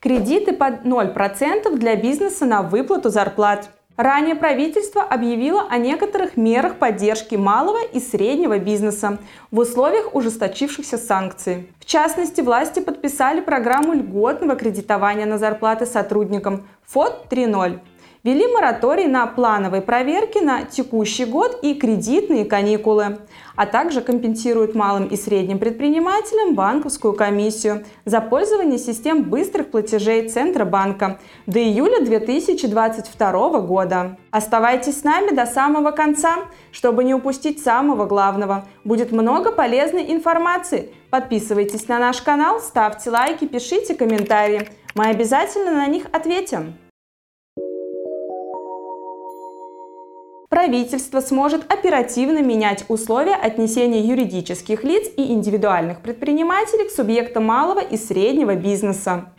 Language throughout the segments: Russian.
Кредиты под 0% для бизнеса на выплату зарплат. Ранее правительство объявило о некоторых мерах поддержки малого и среднего бизнеса в условиях ужесточившихся санкций. В частности, власти подписали программу льготного кредитования на зарплаты сотрудникам ФОД 3.0 ввели мораторий на плановые проверки на текущий год и кредитные каникулы, а также компенсируют малым и средним предпринимателям банковскую комиссию за пользование систем быстрых платежей Центробанка до июля 2022 года. Оставайтесь с нами до самого конца, чтобы не упустить самого главного. Будет много полезной информации. Подписывайтесь на наш канал, ставьте лайки, пишите комментарии. Мы обязательно на них ответим. Правительство сможет оперативно менять условия отнесения юридических лиц и индивидуальных предпринимателей к субъектам малого и среднего бизнеса.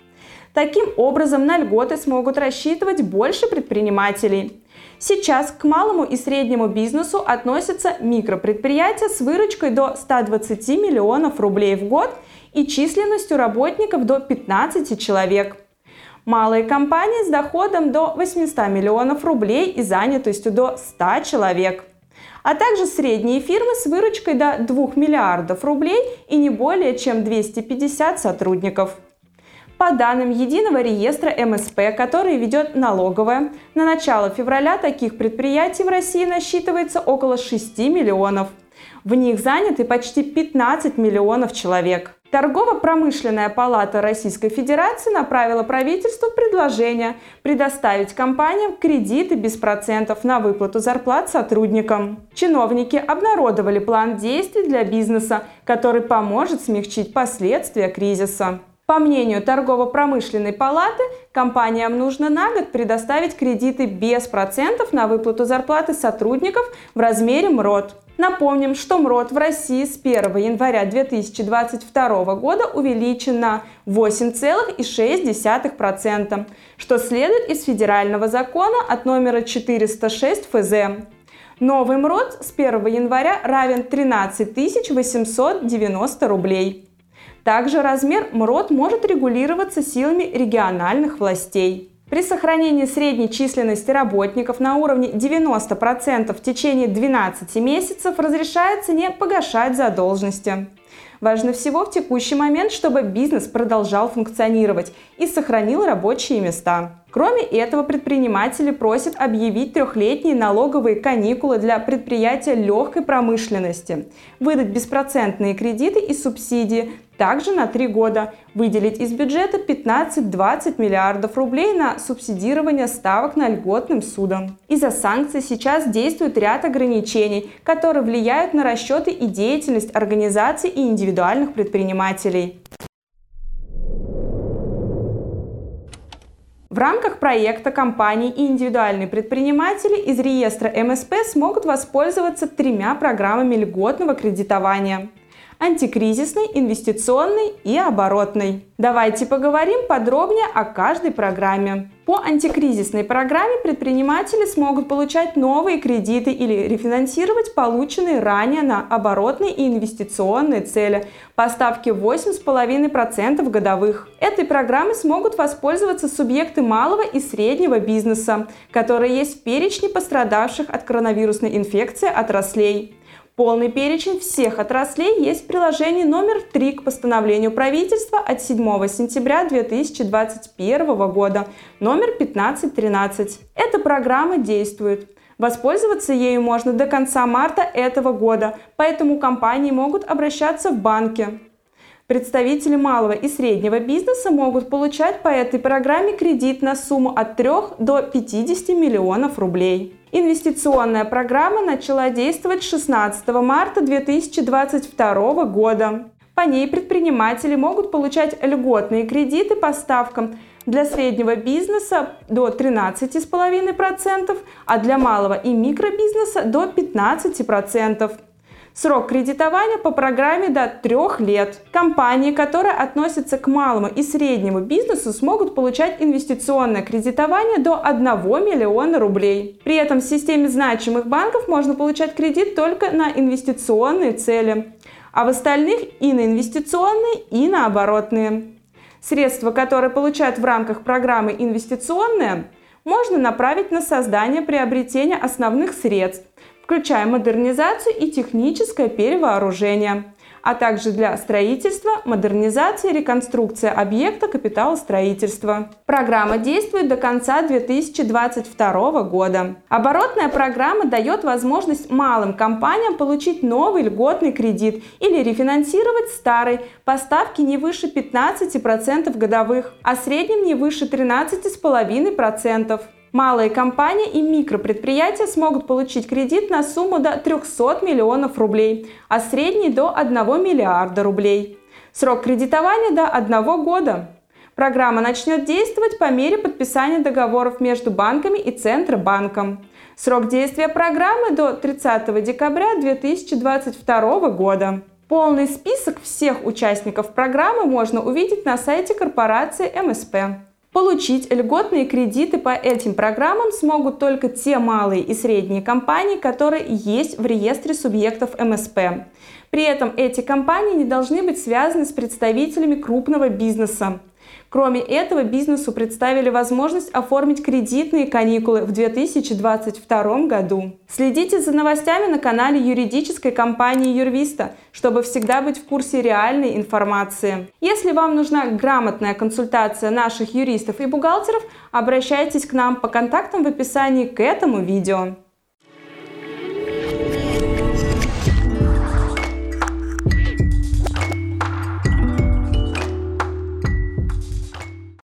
Таким образом, на льготы смогут рассчитывать больше предпринимателей. Сейчас к малому и среднему бизнесу относятся микропредприятия с выручкой до 120 миллионов рублей в год и численностью работников до 15 человек. Малые компании с доходом до 800 миллионов рублей и занятостью до 100 человек а также средние фирмы с выручкой до 2 миллиардов рублей и не более чем 250 сотрудников. По данным единого реестра МСП, который ведет налоговая, на начало февраля таких предприятий в России насчитывается около 6 миллионов. В них заняты почти 15 миллионов человек. Торгово-промышленная палата Российской Федерации направила правительству предложение предоставить компаниям кредиты без процентов на выплату зарплат сотрудникам. Чиновники обнародовали план действий для бизнеса, который поможет смягчить последствия кризиса. По мнению торгово-промышленной палаты, компаниям нужно на год предоставить кредиты без процентов на выплату зарплаты сотрудников в размере МРОД. Напомним, что МРОД в России с 1 января 2022 года увеличен на 8,6%, что следует из федерального закона от номера 406 ФЗ. Новый МРОД с 1 января равен 13 890 рублей. Также размер МРОД может регулироваться силами региональных властей. При сохранении средней численности работников на уровне 90% в течение 12 месяцев разрешается не погашать задолженности. Важно всего в текущий момент, чтобы бизнес продолжал функционировать и сохранил рабочие места. Кроме этого, предприниматели просят объявить трехлетние налоговые каникулы для предприятия легкой промышленности, выдать беспроцентные кредиты и субсидии, также на три года выделить из бюджета 15-20 миллиардов рублей на субсидирование ставок на льготным судом. Из-за санкций сейчас действует ряд ограничений, которые влияют на расчеты и деятельность организаций и индивидуальных предпринимателей. В рамках проекта компании и индивидуальные предприниматели из реестра МСП смогут воспользоваться тремя программами льготного кредитования антикризисной, инвестиционной и оборотной. Давайте поговорим подробнее о каждой программе. По антикризисной программе предприниматели смогут получать новые кредиты или рефинансировать полученные ранее на оборотные и инвестиционные цели по ставке 8,5% годовых. Этой программой смогут воспользоваться субъекты малого и среднего бизнеса, которые есть в перечне пострадавших от коронавирусной инфекции отраслей. Полный перечень всех отраслей есть в приложении номер 3 к постановлению правительства от 7 сентября 2021 года, номер 1513. Эта программа действует. Воспользоваться ею можно до конца марта этого года, поэтому компании могут обращаться в банки. Представители малого и среднего бизнеса могут получать по этой программе кредит на сумму от 3 до 50 миллионов рублей. Инвестиционная программа начала действовать 16 марта 2022 года. По ней предприниматели могут получать льготные кредиты по ставкам для среднего бизнеса до 13,5%, а для малого и микробизнеса до 15%. Срок кредитования по программе до трех лет. Компании, которые относятся к малому и среднему бизнесу, смогут получать инвестиционное кредитование до 1 миллиона рублей. При этом в системе значимых банков можно получать кредит только на инвестиционные цели, а в остальных и на инвестиционные, и на оборотные. Средства, которые получают в рамках программы «Инвестиционные», можно направить на создание приобретения основных средств, включая модернизацию и техническое перевооружение а также для строительства, модернизации и реконструкции объекта капитала строительства. Программа действует до конца 2022 года. Оборотная программа дает возможность малым компаниям получить новый льготный кредит или рефинансировать старый по ставке не выше 15% годовых, а среднем не выше 13,5%. Малые компании и микропредприятия смогут получить кредит на сумму до 300 миллионов рублей, а средний до 1 миллиарда рублей. Срок кредитования до 1 года. Программа начнет действовать по мере подписания договоров между банками и Центробанком. Срок действия программы до 30 декабря 2022 года. Полный список всех участников программы можно увидеть на сайте корпорации МСП. Получить льготные кредиты по этим программам смогут только те малые и средние компании, которые есть в реестре субъектов МСП. При этом эти компании не должны быть связаны с представителями крупного бизнеса. Кроме этого, бизнесу представили возможность оформить кредитные каникулы в 2022 году. Следите за новостями на канале юридической компании Юрвиста, чтобы всегда быть в курсе реальной информации. Если вам нужна грамотная консультация наших юристов и бухгалтеров, обращайтесь к нам по контактам в описании к этому видео.